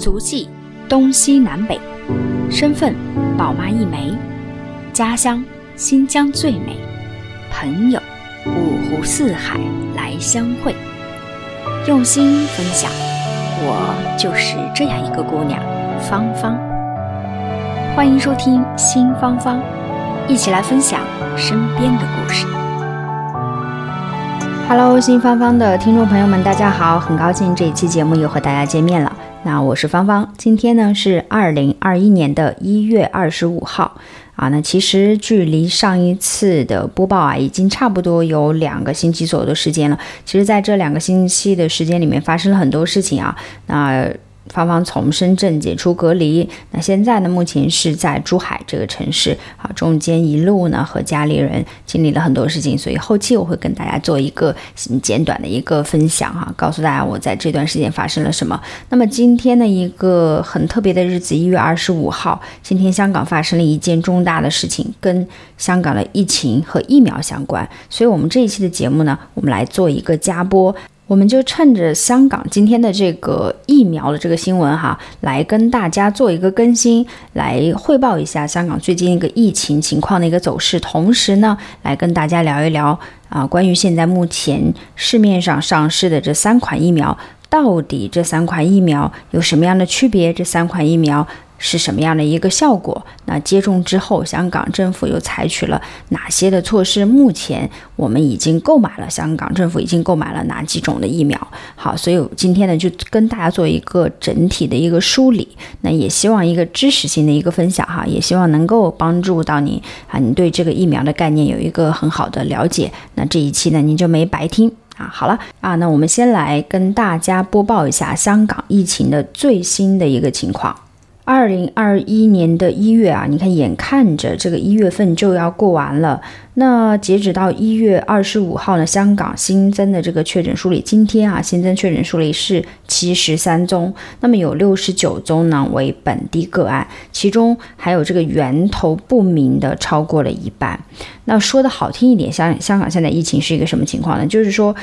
足迹东西南北，身份宝妈一枚，家乡新疆最美，朋友五湖四海来相会，用心分享。我就是这样一个姑娘，芳芳。欢迎收听新芳芳，一起来分享身边的故事。Hello，新芳芳的听众朋友们，大家好，很高兴这一期节目又和大家见面了。那我是芳芳，今天呢是二零二一年的一月二十五号啊。那其实距离上一次的播报啊，已经差不多有两个星期左右的时间了。其实，在这两个星期的时间里面，发生了很多事情啊。那芳芳从深圳解除隔离，那现在呢，目前是在珠海这个城市啊，中间一路呢和家里人经历了很多事情，所以后期我会跟大家做一个简短的一个分享哈，告诉大家我在这段时间发生了什么。那么今天的一个很特别的日子，一月二十五号，今天香港发生了一件重大的事情，跟香港的疫情和疫苗相关，所以我们这一期的节目呢，我们来做一个加播。我们就趁着香港今天的这个疫苗的这个新闻哈，来跟大家做一个更新，来汇报一下香港最近一个疫情情况的一个走势，同时呢，来跟大家聊一聊啊，关于现在目前市面上上市的这三款疫苗，到底这三款疫苗有什么样的区别？这三款疫苗。是什么样的一个效果？那接种之后，香港政府又采取了哪些的措施？目前我们已经购买了，香港政府已经购买了哪几种的疫苗？好，所以今天呢，就跟大家做一个整体的一个梳理。那也希望一个知识性的一个分享哈，也希望能够帮助到你啊，你对这个疫苗的概念有一个很好的了解。那这一期呢，您就没白听啊。好了啊，那我们先来跟大家播报一下香港疫情的最新的一个情况。二零二一年的一月啊，你看，眼看着这个一月份就要过完了。那截止到一月二十五号呢，香港新增的这个确诊数里，今天啊新增确诊数里是七十三宗，那么有六十九宗呢为本地个案，其中还有这个源头不明的超过了一半。那说的好听一点，香香港现在疫情是一个什么情况呢？就是说，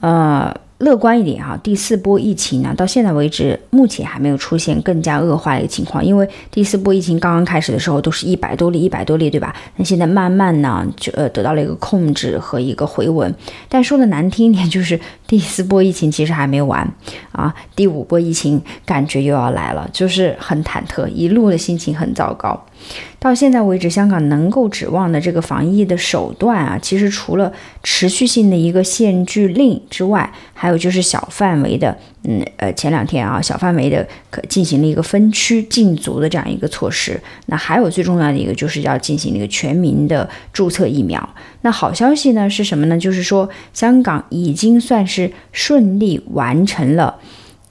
呃。乐观一点哈，第四波疫情呢，到现在为止，目前还没有出现更加恶化的一个情况。因为第四波疫情刚刚开始的时候，都是一百多例、一百多例，对吧？那现在慢慢呢，就呃得到了一个控制和一个回稳。但说的难听一点，就是第四波疫情其实还没完啊，第五波疫情感觉又要来了，就是很忐忑，一路的心情很糟糕。到现在为止，香港能够指望的这个防疫的手段啊，其实除了持续性的一个限聚令之外，还有就是小范围的，嗯呃，前两天啊，小范围的可进行了一个分区禁足的这样一个措施。那还有最重要的一个，就是要进行一个全民的注册疫苗。那好消息呢是什么呢？就是说香港已经算是顺利完成了。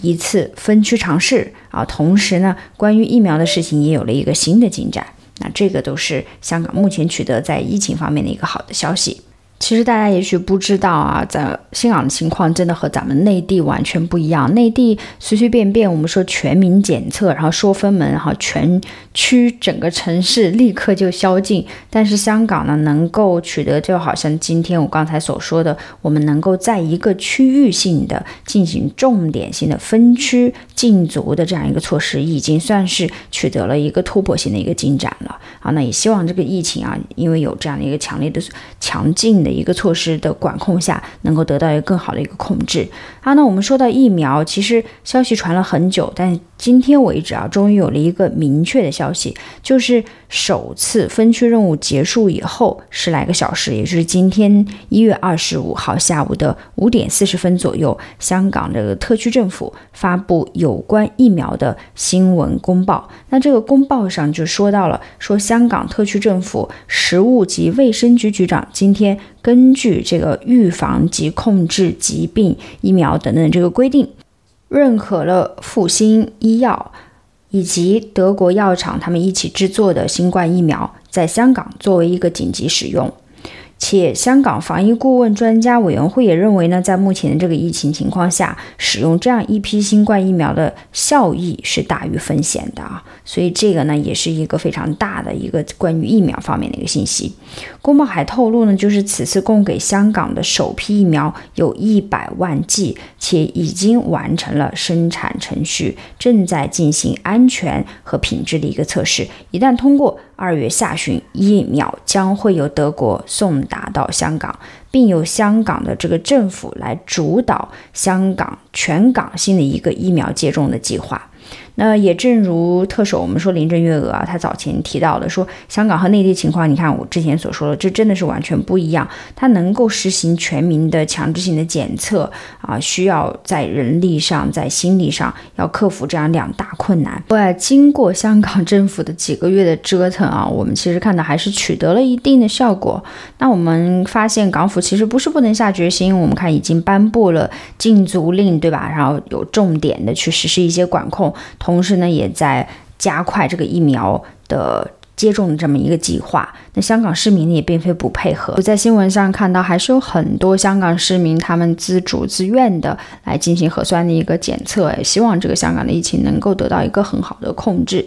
一次分区尝试啊，同时呢，关于疫苗的事情也有了一个新的进展。那这个都是香港目前取得在疫情方面的一个好的消息。其实大家也许不知道啊，在香港的情况真的和咱们内地完全不一样。内地随随便便我们说全民检测，然后说分门，然后全区整个城市立刻就宵禁。但是香港呢，能够取得就好像今天我刚才所说的，我们能够在一个区域性的进行重点性的分区禁足的这样一个措施，已经算是取得了一个突破性的一个进展了啊。那也希望这个疫情啊，因为有这样的一个强烈的强劲的。一个措施的管控下，能够得到一个更好的一个控制。好，那我们说到疫苗，其实消息传了很久，但今天为止啊，终于有了一个明确的消息，就是首次分区任务结束以后十来个小时，也就是今天一月二十五号下午的五点四十分左右，香港这个特区政府发布有有关疫苗的新闻公报。那这个公报上就说到了，说香港特区政府食物及卫生局局长今天根据这个预防及控制疾病疫苗等等这个规定。认可了复星医药以及德国药厂他们一起制作的新冠疫苗，在香港作为一个紧急使用。且香港防疫顾问专家委员会也认为呢，在目前的这个疫情情况下，使用这样一批新冠疫苗的效益是大于风险的啊。所以这个呢，也是一个非常大的一个关于疫苗方面的一个信息。公报还透露呢，就是此次供给香港的首批疫苗有一百万剂，且已经完成了生产程序，正在进行安全和品质的一个测试。一旦通过，二月下旬疫苗将会由德国送达到香港，并由香港的这个政府来主导香港全港性的一个疫苗接种的计划。那也正如特首我们说林郑月娥啊，她早前提到的说，香港和内地情况，你看我之前所说的，这真的是完全不一样。它能够实行全民的强制性的检测啊，需要在人力上、在心理上要克服这样两大困难。不过，经过香港政府的几个月的折腾啊，我们其实看到还是取得了一定的效果。那我们发现港府其实不是不能下决心，我们看已经颁布了禁足令，对吧？然后有重点的去实施一些管控。同时呢，也在加快这个疫苗的接种的这么一个计划。那香港市民呢也并非不配合，我在新闻上看到，还是有很多香港市民他们自主自愿的来进行核酸的一个检测，也希望这个香港的疫情能够得到一个很好的控制。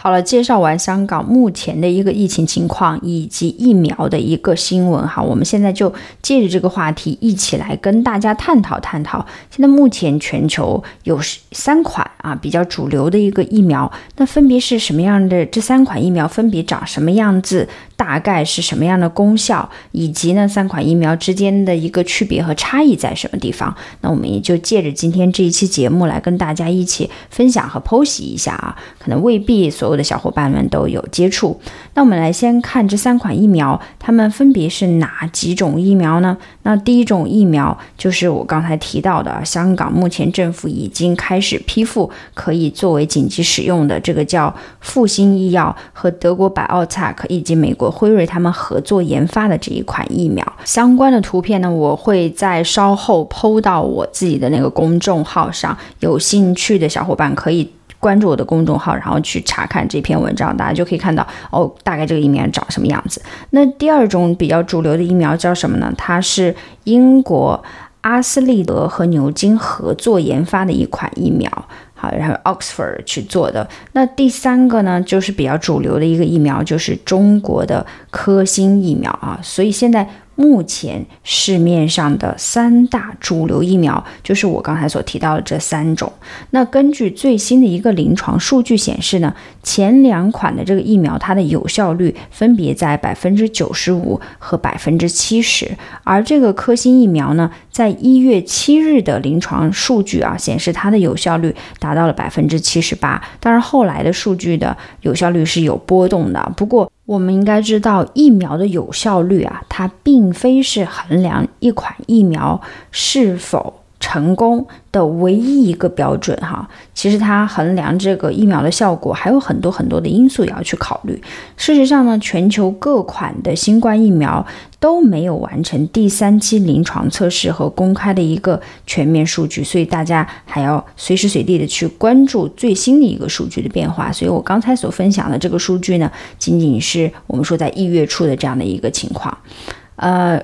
好了，介绍完香港目前的一个疫情情况以及疫苗的一个新闻哈，我们现在就借着这个话题一起来跟大家探讨探讨。现在目前全球有三款啊比较主流的一个疫苗，那分别是什么样的？这三款疫苗分别长什么样子？大概是什么样的功效？以及呢三款疫苗之间的一个区别和差异在什么地方？那我们也就借着今天这一期节目来跟大家一起分享和剖析一下啊，可能未必所。所有的小伙伴们都有接触。那我们来先看这三款疫苗，它们分别是哪几种疫苗呢？那第一种疫苗就是我刚才提到的，香港目前政府已经开始批复，可以作为紧急使用的这个叫复星医药和德国百奥泰克以及美国辉瑞他们合作研发的这一款疫苗。相关的图片呢，我会在稍后抛到我自己的那个公众号上，有兴趣的小伙伴可以。关注我的公众号，然后去查看这篇文章，大家就可以看到哦，大概这个疫苗长什么样子。那第二种比较主流的疫苗叫什么呢？它是英国阿斯利德和牛津合作研发的一款疫苗，好，然后 Oxford 去做的。那第三个呢，就是比较主流的一个疫苗，就是中国的科兴疫苗啊。所以现在。目前市面上的三大主流疫苗就是我刚才所提到的这三种。那根据最新的一个临床数据显示呢，前两款的这个疫苗它的有效率分别在百分之九十五和百分之七十，而这个科兴疫苗呢，在一月七日的临床数据啊显示它的有效率达到了百分之七十八。当然后来的数据的有效率是有波动的，不过。我们应该知道，疫苗的有效率啊，它并非是衡量一款疫苗是否。成功的唯一一个标准哈，其实它衡量这个疫苗的效果还有很多很多的因素也要去考虑。事实上呢，全球各款的新冠疫苗都没有完成第三期临床测试和公开的一个全面数据，所以大家还要随时随地的去关注最新的一个数据的变化。所以我刚才所分享的这个数据呢，仅仅是我们说在一月初的这样的一个情况，呃。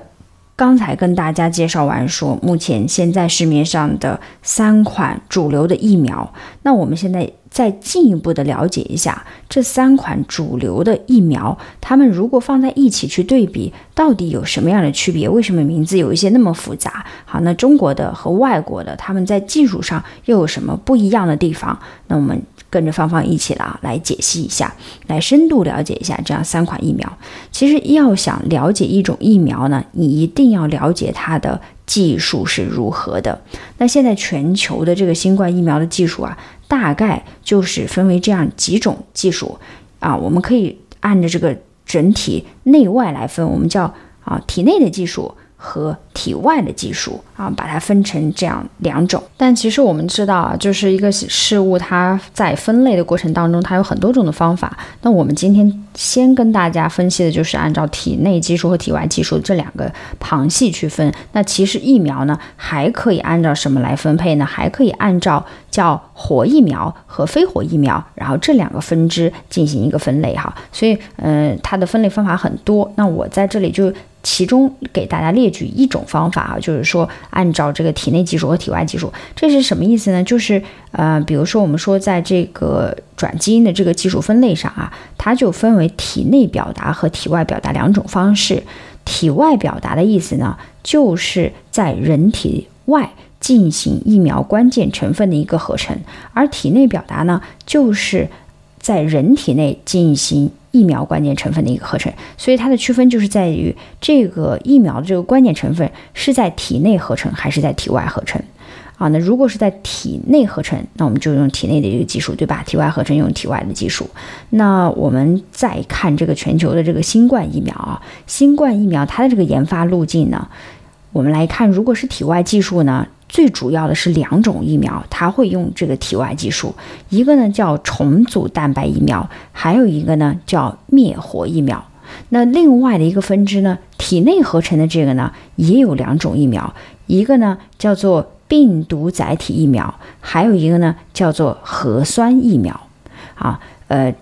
刚才跟大家介绍完，说目前现在市面上的三款主流的疫苗，那我们现在再进一步的了解一下这三款主流的疫苗，它们如果放在一起去对比，到底有什么样的区别？为什么名字有一些那么复杂？好，那中国的和外国的，他们在技术上又有什么不一样的地方？那我们。跟着芳芳一起了来解析一下，来深度了解一下这样三款疫苗。其实要想了解一种疫苗呢，你一定要了解它的技术是如何的。那现在全球的这个新冠疫苗的技术啊，大概就是分为这样几种技术。啊，我们可以按着这个整体内外来分，我们叫啊体内的技术和体外的技术。啊，把它分成这样两种，但其实我们知道啊，就是一个事物，它在分类的过程当中，它有很多种的方法。那我们今天先跟大家分析的就是按照体内技术和体外技术这两个旁系去分。那其实疫苗呢，还可以按照什么来分配呢？还可以按照叫活疫苗和非活疫苗，然后这两个分支进行一个分类哈。所以，嗯，它的分类方法很多。那我在这里就其中给大家列举一种方法啊，就是说。按照这个体内技术和体外技术，这是什么意思呢？就是呃，比如说我们说在这个转基因的这个技术分类上啊，它就分为体内表达和体外表达两种方式。体外表达的意思呢，就是在人体外进行疫苗关键成分的一个合成，而体内表达呢，就是在人体内进行疫苗关键成分的一个合成。所以它的区分就是在于这个疫苗的这个关键成分是在体内合成还是在体外合成。啊，那如果是在体内合成，那我们就用体内的这个技术，对吧？体外合成用体外的技术。那我们再看这个全球的这个新冠疫苗啊，新冠疫苗它的这个研发路径呢，我们来看，如果是体外技术呢，最主要的是两种疫苗，它会用这个体外技术，一个呢叫重组蛋白疫苗，还有一个呢叫灭活疫苗。那另外的一个分支呢，体内合成的这个呢，也有两种疫苗，一个呢叫做。病毒载体疫苗，还有一个呢，叫做核酸疫苗。啊，呃，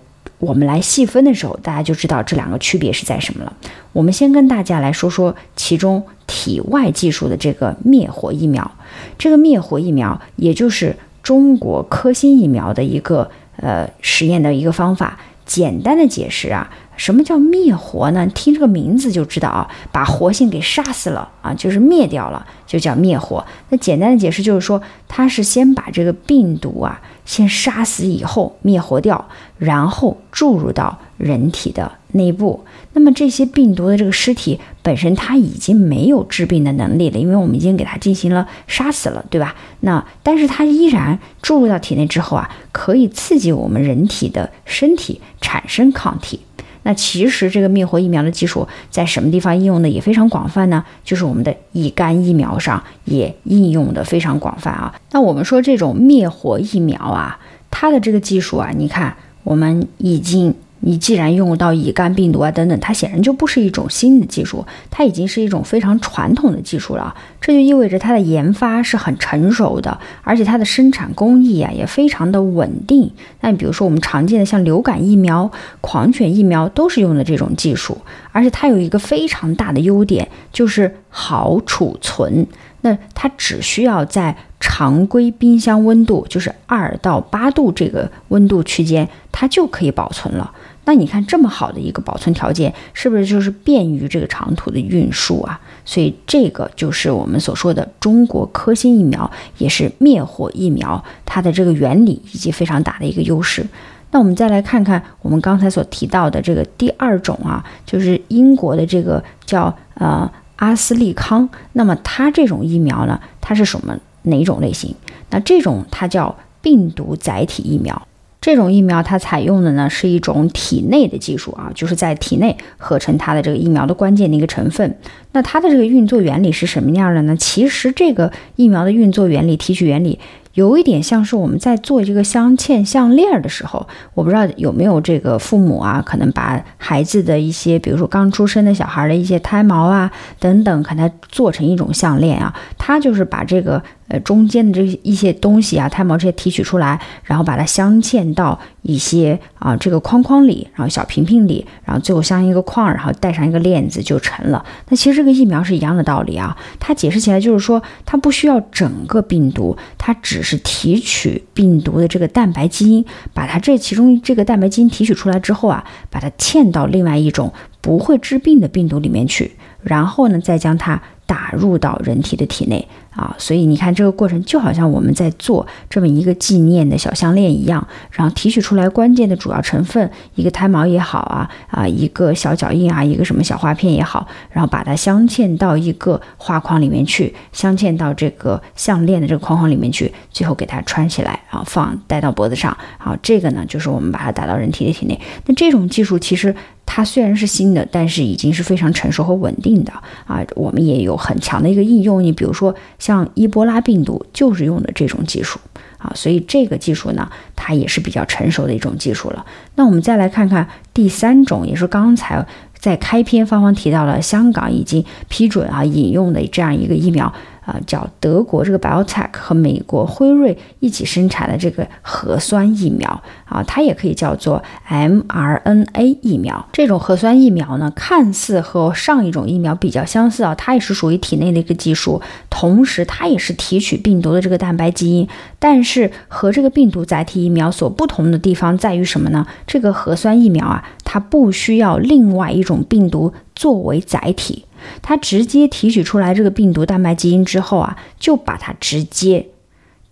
我们来细分的时候，大家就知道这两个区别是在什么了。我们先跟大家来说说其中体外技术的这个灭活疫苗。这个灭活疫苗，也就是中国科兴疫苗的一个呃实验的一个方法。简单的解释啊。什么叫灭活呢？听这个名字就知道啊，把活性给杀死了啊，就是灭掉了，就叫灭活。那简单的解释就是说，它是先把这个病毒啊先杀死以后灭活掉，然后注入到人体的内部。那么这些病毒的这个尸体本身它已经没有致病的能力了，因为我们已经给它进行了杀死了，对吧？那但是它依然注入到体内之后啊，可以刺激我们人体的身体产生抗体。那其实这个灭活疫苗的技术在什么地方应用的也非常广泛呢？就是我们的乙肝疫苗上也应用的非常广泛啊。那我们说这种灭活疫苗啊，它的这个技术啊，你看我们已经。你既然用到乙肝病毒啊等等，它显然就不是一种新的技术，它已经是一种非常传统的技术了。这就意味着它的研发是很成熟的，而且它的生产工艺啊也非常的稳定。那你比如说我们常见的像流感疫苗、狂犬疫苗都是用的这种技术，而且它有一个非常大的优点，就是好储存。那它只需要在常规冰箱温度，就是二到八度这个温度区间，它就可以保存了。那你看这么好的一个保存条件，是不是就是便于这个长途的运输啊？所以这个就是我们所说的中国科兴疫苗，也是灭活疫苗，它的这个原理以及非常大的一个优势。那我们再来看看我们刚才所提到的这个第二种啊，就是英国的这个叫呃阿斯利康。那么它这种疫苗呢，它是什么哪种类型？那这种它叫病毒载体疫苗。这种疫苗它采用的呢是一种体内的技术啊，就是在体内合成它的这个疫苗的关键的一个成分。那它的这个运作原理是什么样的呢？其实这个疫苗的运作原理、提取原理。有一点像是我们在做这个镶嵌项链的时候，我不知道有没有这个父母啊，可能把孩子的一些，比如说刚出生的小孩的一些胎毛啊等等，可能做成一种项链啊，他就是把这个呃中间的这一些东西啊，胎毛这些提取出来，然后把它镶嵌到一些啊这个框框里，然后小瓶瓶里，然后最后镶一个框，然后带上一个链子就成了。那其实这个疫苗是一样的道理啊，它解释起来就是说，它不需要整个病毒，它只是提取病毒的这个蛋白基因，把它这其中这个蛋白基因提取出来之后啊，把它嵌到另外一种不会致病的病毒里面去，然后呢，再将它打入到人体的体内。啊，所以你看这个过程就好像我们在做这么一个纪念的小项链一样，然后提取出来关键的主要成分，一个胎毛也好啊，啊一个小脚印啊，一个什么小花片也好，然后把它镶嵌到一个画框里面去，镶嵌到这个项链的这个框框里面去，最后给它穿起来，然后放戴到脖子上，好，这个呢就是我们把它打到人体的体内。那这种技术其实它虽然是新的，但是已经是非常成熟和稳定的啊，我们也有很强的一个应用。你比如说。像伊波拉病毒就是用的这种技术啊，所以这个技术呢，它也是比较成熟的一种技术了。那我们再来看看第三种，也是刚才在开篇芳芳提到了，香港已经批准啊引用的这样一个疫苗啊，叫德国这个 BioTech 和美国辉瑞一起生产的这个核酸疫苗啊，它也可以叫做 mRNA 疫苗。这种核酸疫苗呢，看似和上一种疫苗比较相似啊，它也是属于体内的一个技术，同时它也是提取病毒的这个蛋白基因。但是和这个病毒载体疫苗所不同的地方在于什么呢？这个核酸疫苗啊，它不需要另外一种病毒作为载体。它直接提取出来这个病毒蛋白基因之后啊，就把它直接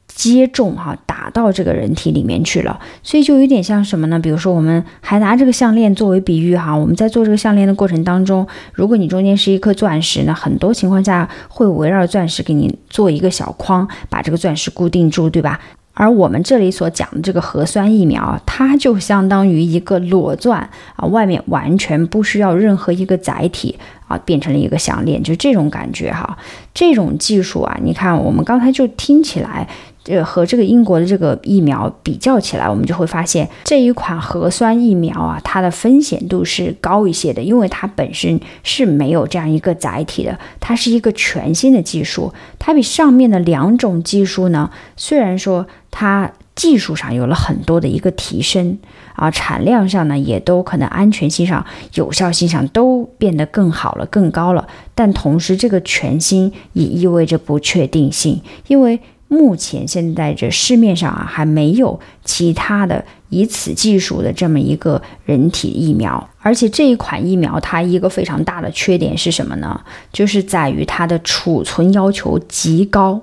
接种哈，打到这个人体里面去了。所以就有点像什么呢？比如说，我们还拿这个项链作为比喻哈，我们在做这个项链的过程当中，如果你中间是一颗钻石，那很多情况下会围绕钻石给你做一个小框，把这个钻石固定住，对吧？而我们这里所讲的这个核酸疫苗，它就相当于一个裸钻啊，外面完全不需要任何一个载体啊，变成了一个项链，就这种感觉哈。这种技术啊，你看我们刚才就听起来。这和这个英国的这个疫苗比较起来，我们就会发现这一款核酸疫苗啊，它的风险度是高一些的，因为它本身是没有这样一个载体的，它是一个全新的技术，它比上面的两种技术呢，虽然说它技术上有了很多的一个提升啊，产量上呢也都可能安全性上、有效性上都变得更好了、更高了，但同时这个全新也意味着不确定性，因为。目前现在这市面上啊还没有其他的以此技术的这么一个人体疫苗，而且这一款疫苗它一个非常大的缺点是什么呢？就是在于它的储存要求极高。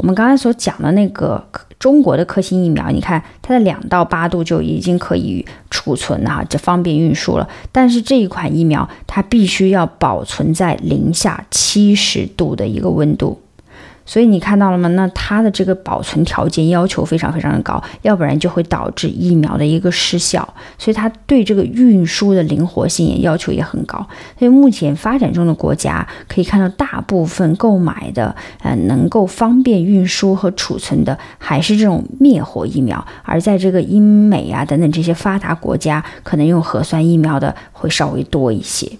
我们刚才所讲的那个中国的科兴疫苗，你看它的两到八度就已经可以储存啊，这方便运输了。但是这一款疫苗它必须要保存在零下七十度的一个温度。所以你看到了吗？那它的这个保存条件要求非常非常的高，要不然就会导致疫苗的一个失效。所以它对这个运输的灵活性也要求也很高。所以目前发展中的国家可以看到，大部分购买的呃能够方便运输和储存的还是这种灭活疫苗，而在这个英美啊等等这些发达国家，可能用核酸疫苗的会稍微多一些。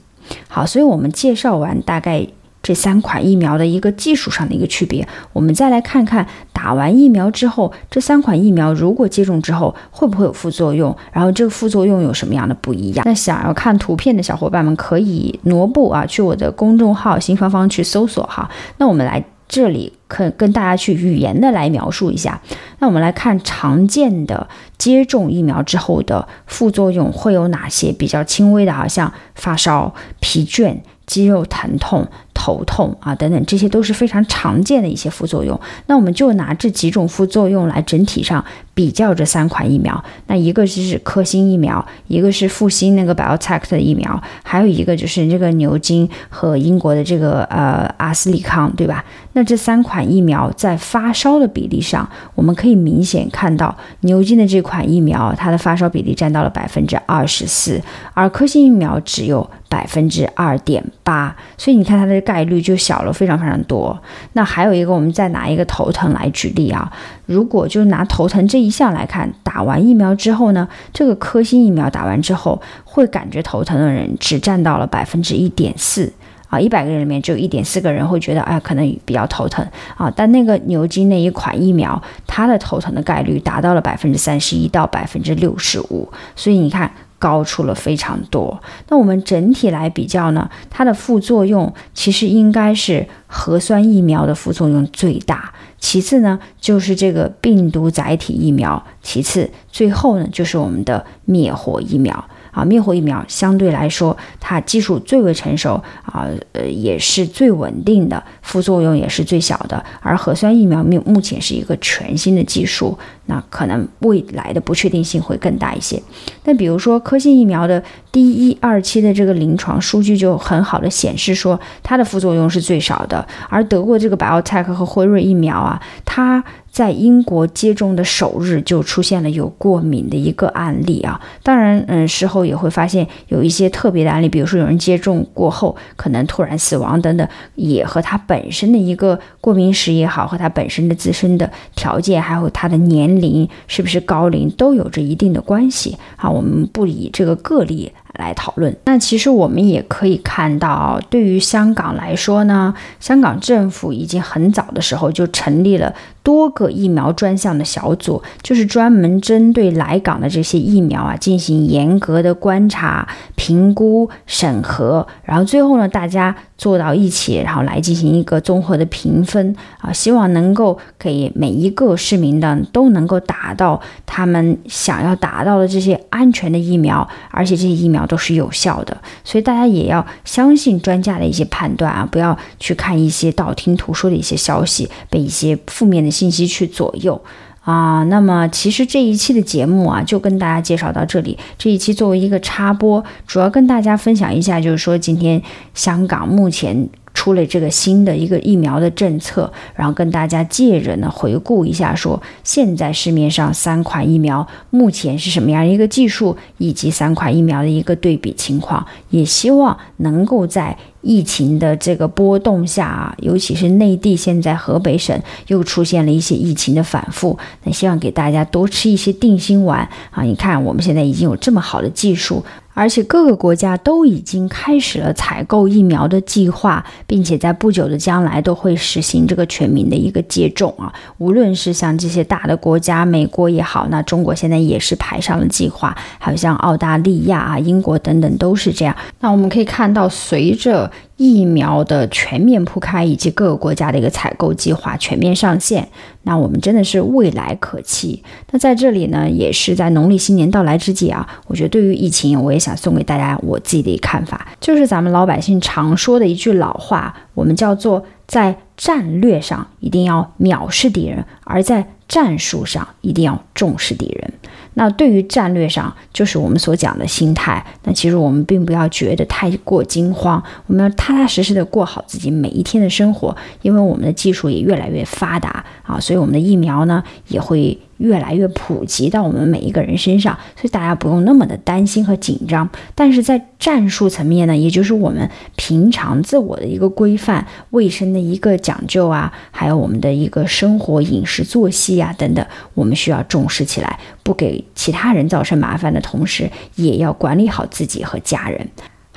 好，所以我们介绍完大概。这三款疫苗的一个技术上的一个区别，我们再来看看打完疫苗之后，这三款疫苗如果接种之后会不会有副作用，然后这个副作用有什么样的不一样？那想要看图片的小伙伴们可以挪步啊，去我的公众号“新芳芳”去搜索哈。那我们来这里可跟大家去语言的来描述一下。那我们来看常见的接种疫苗之后的副作用会有哪些比较轻微的啊，像发烧、疲倦。肌肉疼痛、头痛啊，等等，这些都是非常常见的一些副作用。那我们就拿这几种副作用来整体上比较这三款疫苗。那一个就是科兴疫苗，一个是复星那个 BioTech 的疫苗，还有一个就是这个牛津和英国的这个呃阿斯利康，对吧？那这三款疫苗在发烧的比例上，我们可以明显看到牛津的这款疫苗，它的发烧比例占到了百分之二十四，而科兴疫苗只有。百分之二点八，所以你看它的概率就小了非常非常多。那还有一个，我们再拿一个头疼来举例啊。如果就拿头疼这一项来看，打完疫苗之后呢，这个科兴疫苗打完之后会感觉头疼的人只占到了百分之一点四啊，一百个人里面只有一点四个人会觉得哎可能比较头疼啊。但那个牛津那一款疫苗，它的头疼的概率达到了百分之三十一到百分之六十五，所以你看。高出了非常多。那我们整体来比较呢，它的副作用其实应该是核酸疫苗的副作用最大，其次呢就是这个病毒载体疫苗，其次最后呢就是我们的灭活疫苗。啊，灭活疫苗相对来说，它技术最为成熟啊，呃，也是最稳定的，副作用也是最小的。而核酸疫苗目目前是一个全新的技术，那可能未来的不确定性会更大一些。那比如说科兴疫苗的第一二期的这个临床数据就很好的显示说，它的副作用是最少的。而德国这个 BioTech 和辉瑞疫苗啊，它在英国接种的首日就出现了有过敏的一个案例啊，当然，嗯，事后也会发现有一些特别的案例，比如说有人接种过后可能突然死亡等等，也和他本身的一个过敏史也好，和他本身的自身的条件，还有他的年龄是不是高龄都有着一定的关系啊。我们不以这个个例。来讨论。那其实我们也可以看到，对于香港来说呢，香港政府已经很早的时候就成立了。多个疫苗专项的小组，就是专门针对来港的这些疫苗啊，进行严格的观察、评估、审核，然后最后呢，大家做到一起，然后来进行一个综合的评分啊，希望能够给每一个市民的都能够打到他们想要达到的这些安全的疫苗，而且这些疫苗都是有效的，所以大家也要相信专家的一些判断啊，不要去看一些道听途说的一些消息，被一些负面的。信息去左右啊，那么其实这一期的节目啊，就跟大家介绍到这里。这一期作为一个插播，主要跟大家分享一下，就是说今天香港目前。出了这个新的一个疫苗的政策，然后跟大家借着呢回顾一下，说现在市面上三款疫苗目前是什么样一个技术，以及三款疫苗的一个对比情况，也希望能够在疫情的这个波动下啊，尤其是内地现在河北省又出现了一些疫情的反复，那希望给大家多吃一些定心丸啊！你看我们现在已经有这么好的技术。而且各个国家都已经开始了采购疫苗的计划，并且在不久的将来都会实行这个全民的一个接种啊。无论是像这些大的国家，美国也好，那中国现在也是排上了计划，还有像澳大利亚啊、英国等等都是这样。那我们可以看到，随着疫苗的全面铺开，以及各个国家的一个采购计划全面上线，那我们真的是未来可期。那在这里呢，也是在农历新年到来之际啊，我觉得对于疫情，我也想送给大家我自己的一个看法，就是咱们老百姓常说的一句老话，我们叫做在战略上一定要藐视敌人，而在战术上一定要重视敌人。那对于战略上，就是我们所讲的心态。那其实我们并不要觉得太过惊慌，我们要踏踏实实的过好自己每一天的生活。因为我们的技术也越来越发达啊，所以我们的疫苗呢也会。越来越普及到我们每一个人身上，所以大家不用那么的担心和紧张。但是在战术层面呢，也就是我们平常自我的一个规范、卫生的一个讲究啊，还有我们的一个生活饮食作息啊等等，我们需要重视起来，不给其他人造成麻烦的同时，也要管理好自己和家人。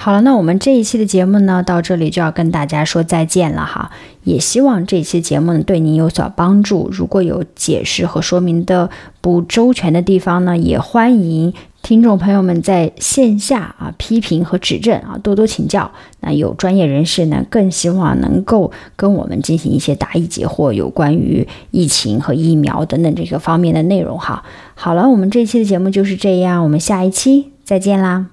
好了，那我们这一期的节目呢，到这里就要跟大家说再见了哈。也希望这期节目对您有所帮助。如果有解释和说明的不周全的地方呢，也欢迎听众朋友们在线下啊批评和指正啊，多多请教。那有专业人士呢，更希望能够跟我们进行一些答疑解惑，有关于疫情和疫苗等等这个方面的内容哈。好了，我们这期的节目就是这样，我们下一期再见啦。